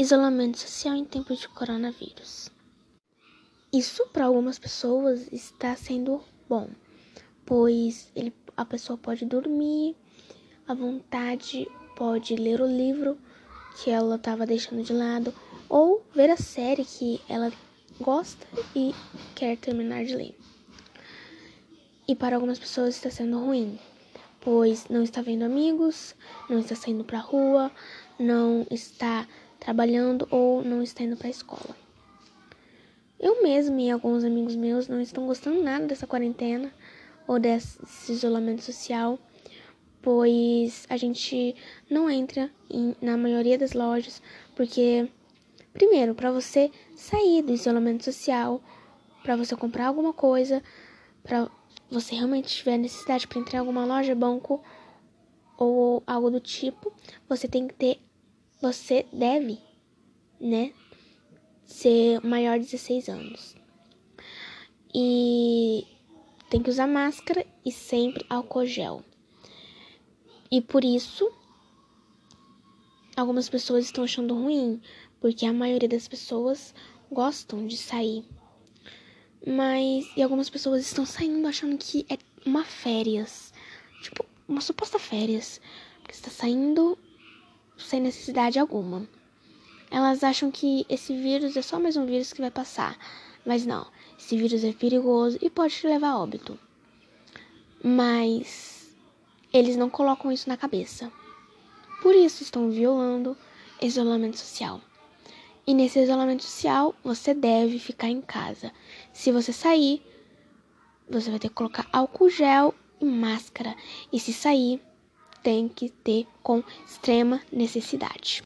Isolamento social em tempos de coronavírus. Isso para algumas pessoas está sendo bom, pois ele, a pessoa pode dormir à vontade, pode ler o livro que ela estava deixando de lado ou ver a série que ela gosta e quer terminar de ler. E para algumas pessoas está sendo ruim, pois não está vendo amigos, não está saindo para rua, não está trabalhando ou não está indo para a escola. Eu mesmo e alguns amigos meus não estão gostando nada dessa quarentena ou desse isolamento social, pois a gente não entra em, na maioria das lojas, porque, primeiro, para você sair do isolamento social, para você comprar alguma coisa, para você realmente tiver necessidade para entrar em alguma loja, banco ou algo do tipo, você tem que ter você deve, né, ser maior de 16 anos. E tem que usar máscara e sempre álcool gel. E por isso, algumas pessoas estão achando ruim, porque a maioria das pessoas gostam de sair. Mas e algumas pessoas estão saindo achando que é uma férias, tipo uma suposta férias, porque está saindo sem necessidade alguma. Elas acham que esse vírus é só mais um vírus que vai passar, mas não. Esse vírus é perigoso e pode te levar a óbito. Mas eles não colocam isso na cabeça. Por isso estão violando isolamento social. E nesse isolamento social, você deve ficar em casa. Se você sair, você vai ter que colocar álcool gel e máscara. E se sair, tem que ter com extrema necessidade.